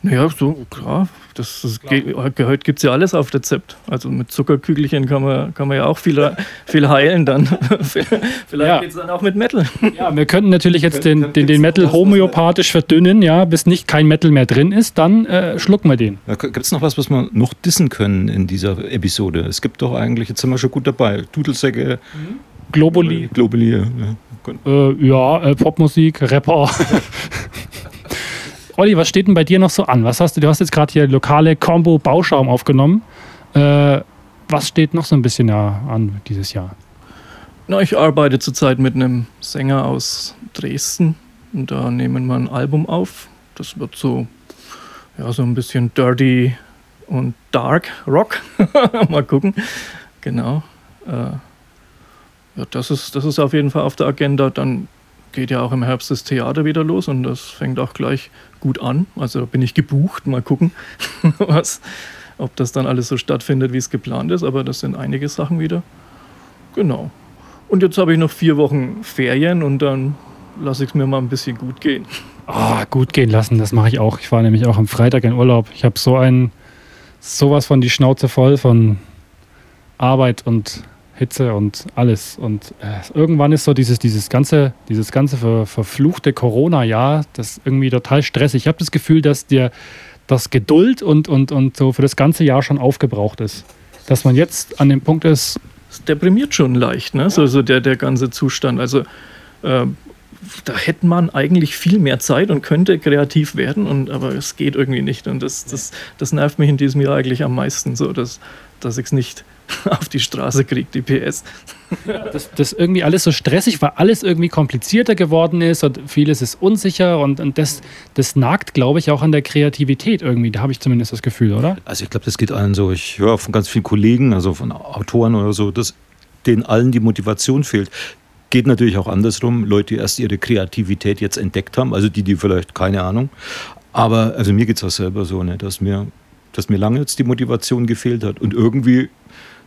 Naja, so, klar. Das, das heute gibt es ja alles auf Rezept. Also mit Zuckerkügelchen kann man, kann man ja auch viel, viel heilen dann. (laughs) Vielleicht ja. geht es dann auch mit Metal. Ja, wir könnten natürlich jetzt den, den, den Metal homöopathisch verdünnen, ja, bis nicht kein Metal mehr drin ist, dann äh, schlucken wir den. Ja, gibt es noch was, was wir noch dissen können in dieser Episode? Es gibt doch eigentlich, jetzt sind wir schon gut dabei, Dudelsäcke. Mhm. Globuli. Globuli, ja. Äh, ja, äh, Popmusik, Rapper. (laughs) Olli, was steht denn bei dir noch so an? Was hast du? Du hast jetzt gerade hier lokale Combo Bauschaum aufgenommen. Äh, was steht noch so ein bisschen an dieses Jahr? Na, ich arbeite zurzeit mit einem Sänger aus Dresden und da nehmen wir ein Album auf. Das wird so, ja, so ein bisschen dirty und dark Rock. (laughs) Mal gucken. Genau. Äh, ja, das ist, das ist auf jeden Fall auf der Agenda. Dann geht ja auch im Herbst das Theater wieder los und das fängt auch gleich gut an. Also bin ich gebucht. Mal gucken, (laughs) was, ob das dann alles so stattfindet, wie es geplant ist. Aber das sind einige Sachen wieder. Genau. Und jetzt habe ich noch vier Wochen Ferien und dann lasse ich es mir mal ein bisschen gut gehen. Oh, gut gehen lassen, das mache ich auch. Ich war nämlich auch am Freitag in Urlaub. Ich habe so ein sowas von die Schnauze voll von Arbeit und Hitze und alles. Und äh, irgendwann ist so dieses, dieses ganze, dieses ganze ver, verfluchte Corona-Jahr, das irgendwie total stressig. Ich habe das Gefühl, dass dir das Geduld und, und, und so für das ganze Jahr schon aufgebraucht ist. Dass man jetzt an dem Punkt ist. Es deprimiert schon leicht, ne? So, so der, der ganze Zustand. Also äh, da hätte man eigentlich viel mehr Zeit und könnte kreativ werden, und, aber es geht irgendwie nicht. Und das, das, das nervt mich in diesem Jahr eigentlich am meisten, so dass, dass ich es nicht (laughs) auf die Straße kriegt, die PS. (laughs) Das, das irgendwie alles so stressig, weil alles irgendwie komplizierter geworden ist und vieles ist unsicher und, und das, das nagt, glaube ich, auch an der Kreativität irgendwie. Da habe ich zumindest das Gefühl, oder? Also ich glaube, das geht allen so. Ich höre von ganz vielen Kollegen, also von Autoren oder so, dass denen allen die Motivation fehlt. Geht natürlich auch andersrum. Leute, die erst ihre Kreativität jetzt entdeckt haben, also die, die vielleicht keine Ahnung. Aber also mir geht es auch selber so, ne, dass mir dass mir lange jetzt die Motivation gefehlt hat. Und irgendwie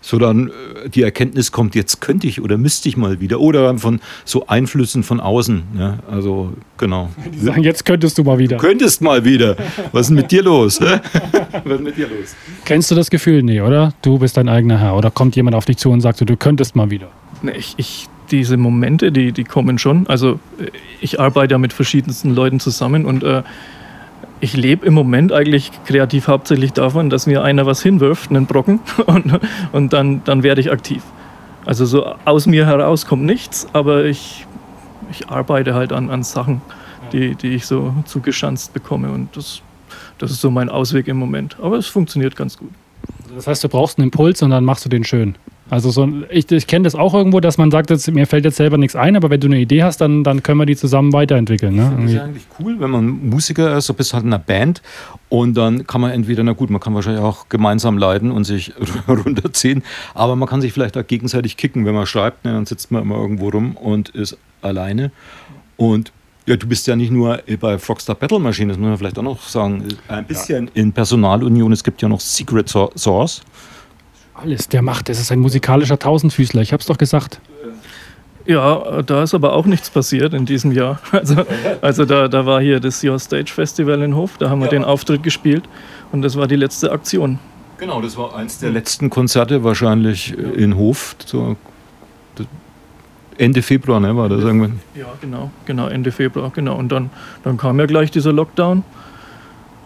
so dann äh, die Erkenntnis kommt, jetzt könnte ich oder müsste ich mal wieder. Oder von so Einflüssen von außen. Ja, also, genau. Die sagen, jetzt könntest du mal wieder. Du könntest mal wieder. Was ist denn mit dir los? (laughs) Was ist mit dir los? Kennst du das Gefühl? Nee, oder? Du bist dein eigener Herr. Oder kommt jemand auf dich zu und sagt, du könntest mal wieder? Nee, ich, ich diese Momente, die, die kommen schon. Also ich arbeite ja mit verschiedensten Leuten zusammen und äh, ich lebe im Moment eigentlich kreativ hauptsächlich davon, dass mir einer was hinwirft, einen Brocken, (laughs) und, und dann, dann werde ich aktiv. Also so aus mir heraus kommt nichts, aber ich, ich arbeite halt an, an Sachen, die, die ich so zugeschanzt bekomme und das, das ist so mein Ausweg im Moment. Aber es funktioniert ganz gut. Das heißt, du brauchst einen Impuls und dann machst du den schön. Also so, ich, ich kenne das auch irgendwo, dass man sagt, jetzt, mir fällt jetzt selber nichts ein, aber wenn du eine Idee hast, dann, dann können wir die zusammen weiterentwickeln. Ne? Das ist eigentlich cool, wenn man Musiker ist, so bist halt in einer Band und dann kann man entweder, na gut, man kann wahrscheinlich auch gemeinsam leiden und sich (laughs) runterziehen, aber man kann sich vielleicht auch gegenseitig kicken, wenn man schreibt, ne? dann sitzt man immer irgendwo rum und ist alleine und ja, du bist ja nicht nur bei Frogstar Battle Machine, das muss man vielleicht auch noch sagen. Ein bisschen ja. in Personalunion, es gibt ja noch Secret Source. Alles, der macht, das ist ein musikalischer Tausendfüßler, ich hab's doch gesagt. Ja, da ist aber auch nichts passiert in diesem Jahr. (laughs) Also, also da, da war hier das Your Stage Festival in Hof, da haben wir ja. den Auftritt gespielt und das war die letzte Aktion. Genau, das war eins der letzten Konzerte wahrscheinlich in Hof. So Ende Februar, ne, war das irgendwann? Ja, genau, genau, Ende Februar, genau. Und dann, dann kam ja gleich dieser Lockdown.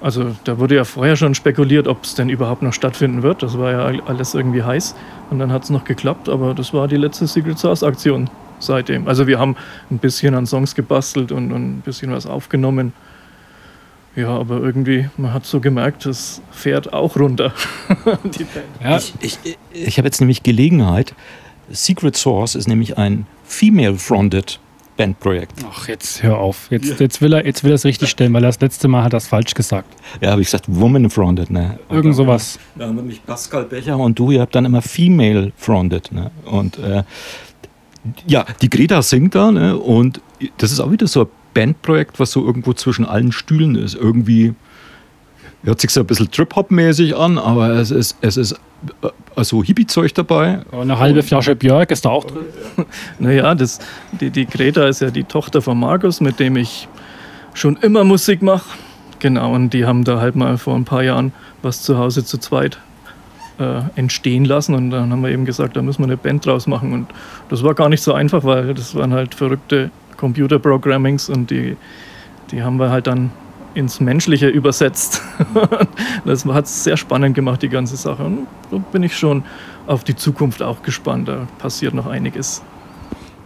Also da wurde ja vorher schon spekuliert, ob es denn überhaupt noch stattfinden wird. Das war ja alles irgendwie heiß. Und dann hat es noch geklappt, aber das war die letzte Secret Source Aktion seitdem. Also wir haben ein bisschen an Songs gebastelt und, und ein bisschen was aufgenommen. Ja, aber irgendwie, man hat so gemerkt, es fährt auch runter. (laughs) ja. Ich, ich, ich habe jetzt nämlich Gelegenheit. Secret Source ist nämlich ein female-fronted Bandprojekt. Ach, jetzt hör auf. Jetzt, ja. jetzt will er jetzt will er es richtig stellen, weil er das letzte Mal hat das falsch gesagt. Ja, habe ich gesagt, Woman Fronted, ne? Irgend sowas. Da haben nämlich Pascal Becher und du, ihr habt dann immer Female Fronted, ne? Und äh, ja, die Greta singt da, ne? Und das ist auch wieder so ein Bandprojekt, was so irgendwo zwischen allen Stühlen ist. Irgendwie hört sich so ein bisschen Trip-Hop-mäßig an, aber es ist, es ist also Hippie-Zeug dabei. eine halbe Flasche Björk ist da auch drin. (laughs) naja, das, die, die Greta ist ja die Tochter von Markus, mit dem ich schon immer Musik mache. Genau, und die haben da halt mal vor ein paar Jahren was zu Hause zu zweit äh, entstehen lassen. Und dann haben wir eben gesagt, da müssen wir eine Band draus machen. Und das war gar nicht so einfach, weil das waren halt verrückte Computer-Programmings und die, die haben wir halt dann ins Menschliche übersetzt. (laughs) das hat es sehr spannend gemacht, die ganze Sache. Und so bin ich schon auf die Zukunft auch gespannt. Da passiert noch einiges.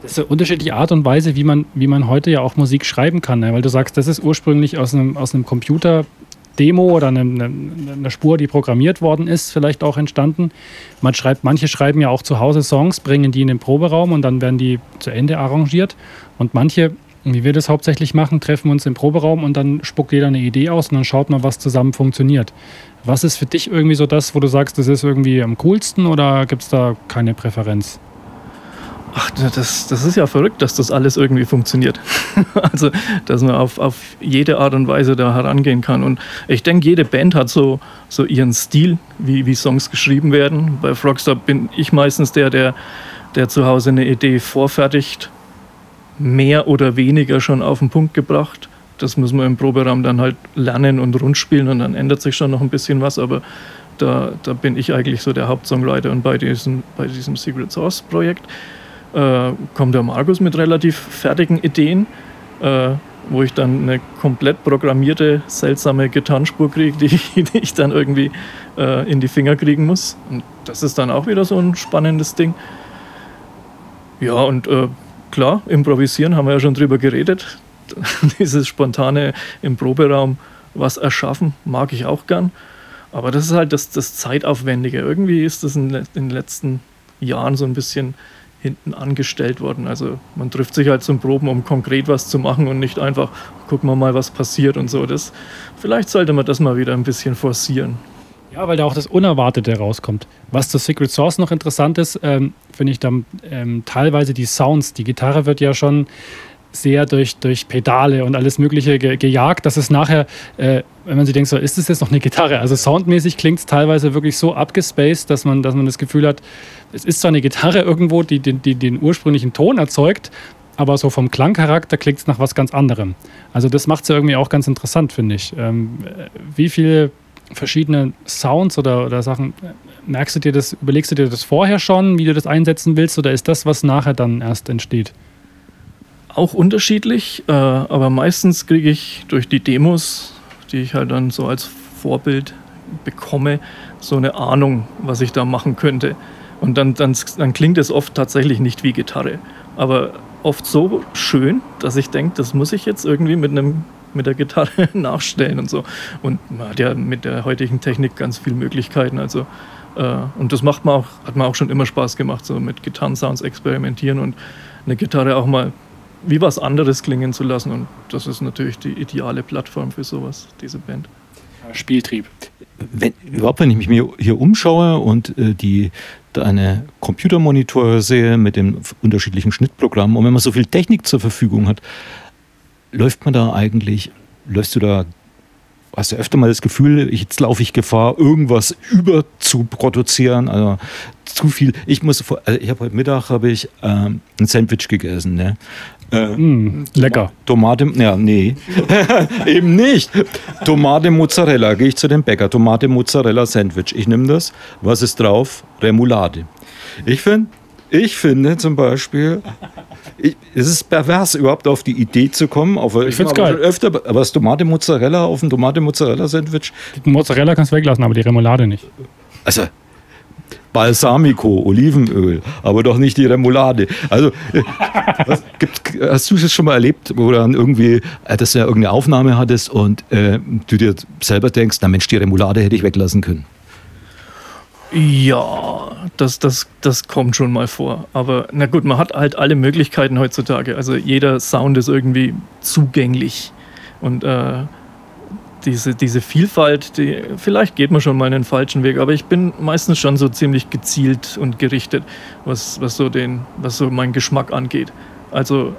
Das ist eine unterschiedliche Art und Weise, wie man, wie man heute ja auch Musik schreiben kann. Ne? Weil du sagst, das ist ursprünglich aus einem, aus einem Computer Demo oder eine, eine, eine, Spur, die programmiert worden ist, vielleicht auch entstanden. Man schreibt, manche schreiben ja auch zu Hause Songs, bringen die in den Proberaum und dann werden die zu Ende arrangiert. Und manche, wie wir das hauptsächlich machen, treffen uns im Proberaum und dann spuckt jeder eine Idee aus und dann schaut man, was zusammen funktioniert. Was ist für dich irgendwie so das, wo du sagst, das ist irgendwie am coolsten oder gibt es da keine Präferenz? Ach, das, das ist ja verrückt, dass das alles irgendwie funktioniert. (laughs) also, dass man auf, auf jede Art und Weise da herangehen kann. Und ich denke, jede Band hat so, so ihren Stil, wie, wie Songs geschrieben werden. Bei Frogstar bin ich meistens der, der, der zu Hause eine Idee vorfertigt, mehr oder weniger schon auf den Punkt gebracht. Das muss man im Proberaum dann halt lernen und rundspielen und dann ändert sich schon noch ein bisschen was, aber da, da bin ich eigentlich so der Hauptsongwriter und bei diesem, bei diesem Secret Source Projekt äh, kommt der Markus mit relativ fertigen Ideen, äh, wo ich dann eine komplett programmierte, seltsame Gitarrenspur kriege, die, (laughs) die, ich dann irgendwie äh, in die Finger kriegen muss. Und das ist dann auch wieder so ein spannendes Ding. Ja, und äh, klar, improvisieren haben wir ja schon drüber geredet. (laughs) Dieses spontane im Proberaum was erschaffen, mag ich auch gern. Aber das ist halt das, das Zeitaufwendige. Irgendwie ist das in, in den letzten Jahren so ein bisschen hinten angestellt worden. Also man trifft sich halt zum Proben, um konkret was zu machen und nicht einfach, gucken wir mal, was passiert und so. Das, vielleicht sollte man das mal wieder ein bisschen forcieren. Ja, weil da auch das Unerwartete rauskommt. Was zu Secret Source noch interessant ist, ähm, finde ich dann ähm, teilweise die Sounds. Die Gitarre wird ja schon sehr durch, durch Pedale und alles Mögliche ge gejagt, dass es nachher, äh, wenn man sich denkt, so, ist das jetzt noch eine Gitarre? Also soundmäßig klingt es teilweise wirklich so abgespaced, dass man, dass man das Gefühl hat, es ist zwar eine Gitarre irgendwo, die, die, die den ursprünglichen Ton erzeugt, aber so vom Klangcharakter klingt es nach was ganz anderem. Also das macht es ja irgendwie auch ganz interessant, finde ich. Ähm, wie viele verschiedene Sounds oder, oder Sachen merkst du dir das, überlegst du dir das vorher schon, wie du das einsetzen willst, oder ist das, was nachher dann erst entsteht? auch unterschiedlich, äh, aber meistens kriege ich durch die Demos, die ich halt dann so als Vorbild bekomme, so eine Ahnung, was ich da machen könnte. Und dann, dann, dann klingt es oft tatsächlich nicht wie Gitarre, aber oft so schön, dass ich denke, das muss ich jetzt irgendwie mit einem mit der Gitarre (laughs) nachstellen und so. Und man hat ja mit der heutigen Technik ganz viele Möglichkeiten. Also äh, und das macht man auch, hat mir auch schon immer Spaß gemacht, so mit Gitarrensounds experimentieren und eine Gitarre auch mal wie was anderes klingen zu lassen. Und das ist natürlich die ideale Plattform für sowas, diese Band. Spieltrieb. Wenn, überhaupt, wenn ich mich hier umschaue und äh, die deine Computermonitore sehe mit den unterschiedlichen Schnittprogrammen und wenn man so viel Technik zur Verfügung hat, läuft man da eigentlich, läufst du da hast du öfter mal das Gefühl, jetzt laufe ich Gefahr, irgendwas überzuproduzieren, also zu viel. Ich muss, also ich habe heute Mittag habe ich ähm, ein Sandwich gegessen, ne? Äh, mm, lecker. Tomate, ja, nee. (laughs) Eben nicht. Tomate Mozzarella. Gehe ich zu dem Bäcker. Tomate Mozzarella Sandwich. Ich nehme das. Was ist drauf? Remoulade. Ich finde, ich finde zum Beispiel, ich, es ist pervers, überhaupt auf die Idee zu kommen. Auf, ich finde es geil. Öfter, aber das Tomate Mozzarella auf dem Tomate Mozzarella Sandwich. Die Mozzarella kannst du weglassen, aber die Remoulade nicht. Also, Balsamico, Olivenöl, aber doch nicht die Remoulade. Also, äh, was, gibt, hast du das schon mal erlebt, wo dann irgendwie, äh, dass du ja irgendeine Aufnahme hattest und äh, du dir selber denkst, na Mensch, die Remoulade hätte ich weglassen können? Ja, das, das, das kommt schon mal vor. Aber na gut, man hat halt alle Möglichkeiten heutzutage. Also jeder Sound ist irgendwie zugänglich. Und äh, diese, diese Vielfalt, die, vielleicht geht man schon mal einen falschen Weg, aber ich bin meistens schon so ziemlich gezielt und gerichtet, was, was, so, den, was so meinen Geschmack angeht. Also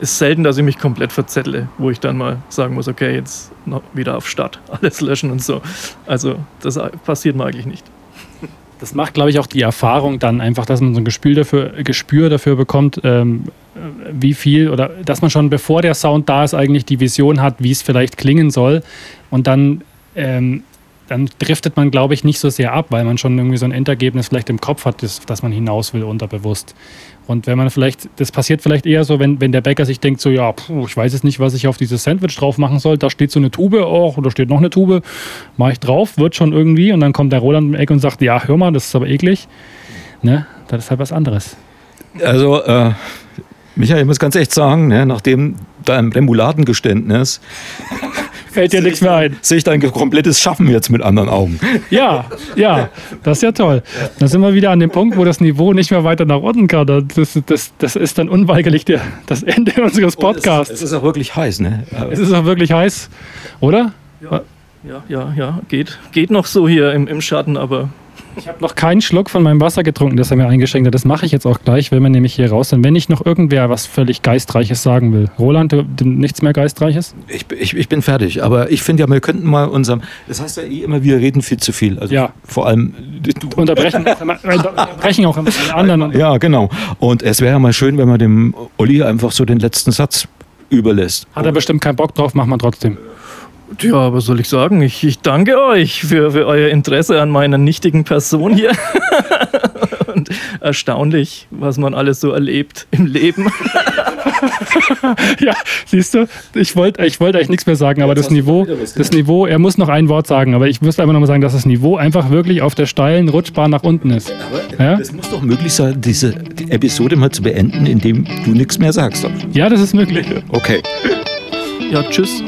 ist selten, dass ich mich komplett verzettle, wo ich dann mal sagen muss, okay, jetzt wieder auf Start, (laughs) alles löschen und so. Also das passiert mir eigentlich nicht. Das macht, glaube ich, auch die Erfahrung dann einfach, dass man so ein Gespür dafür, Gespür dafür bekommt, ähm, wie viel oder dass man schon bevor der Sound da ist, eigentlich die Vision hat, wie es vielleicht klingen soll. Und dann, ähm, dann driftet man, glaube ich, nicht so sehr ab, weil man schon irgendwie so ein Endergebnis vielleicht im Kopf hat, das, das man hinaus will, unterbewusst. Und wenn man vielleicht, das passiert vielleicht eher so, wenn, wenn der Bäcker sich denkt, so, ja, puh, ich weiß jetzt nicht, was ich auf dieses Sandwich drauf machen soll. Da steht so eine Tube, oh, oder steht noch eine Tube, mache ich drauf, wird schon irgendwie. Und dann kommt der Roland im Eck und sagt, ja, hör mal, das ist aber eklig. Ne? Das ist halt was anderes. Also, äh, Michael, ich muss ganz echt sagen, ne, nachdem deinem Remouladengeständnis fällt dir nichts mehr ein. Sehe ich dein komplettes Schaffen jetzt mit anderen Augen. Ja, ja, das ist ja toll. Da sind wir wieder an dem Punkt, wo das Niveau nicht mehr weiter nach unten kann. Das, das, das ist dann unweigerlich der, das Ende unseres Podcasts. Es ist auch wirklich heiß, ne? Es ist auch wirklich heiß, oder? Ja, ja, ja, ja. Geht, geht noch so hier im, im Schatten, aber Ich habe (laughs) noch keinen Schluck von meinem Wasser getrunken, das er mir eingeschenkt hat. Das mache ich jetzt auch gleich, wenn wir nämlich hier raus sind. Wenn nicht noch irgendwer was völlig Geistreiches sagen will. Roland, du, nichts mehr Geistreiches? Ich, ich, ich bin fertig, aber ich finde ja, wir könnten mal unserem. Das heißt ja eh immer, wir reden viel zu viel. Also Ja. vor allem du. Unterbrechen, (laughs) unterbrechen auch immer die anderen. Und Ja, genau. Und es wäre ja mal schön, wenn man dem Olli einfach so den letzten Satz überlässt. Hat er bestimmt keinen Bock drauf, machen wir trotzdem. Ja, aber soll ich sagen, ich, ich danke euch für, für euer Interesse an meiner nichtigen Person hier. (laughs) Und erstaunlich, was man alles so erlebt im Leben. (laughs) Ja, siehst du, ich wollte ich wollt eigentlich nichts mehr sagen, aber das Niveau, das Niveau, er muss noch ein Wort sagen, aber ich müsste einfach noch mal sagen, dass das Niveau einfach wirklich auf der steilen Rutschbahn nach unten ist. Ja? Es muss doch möglich sein, diese die Episode mal zu beenden, indem du nichts mehr sagst. Ja, das ist möglich. Okay. Ja, tschüss.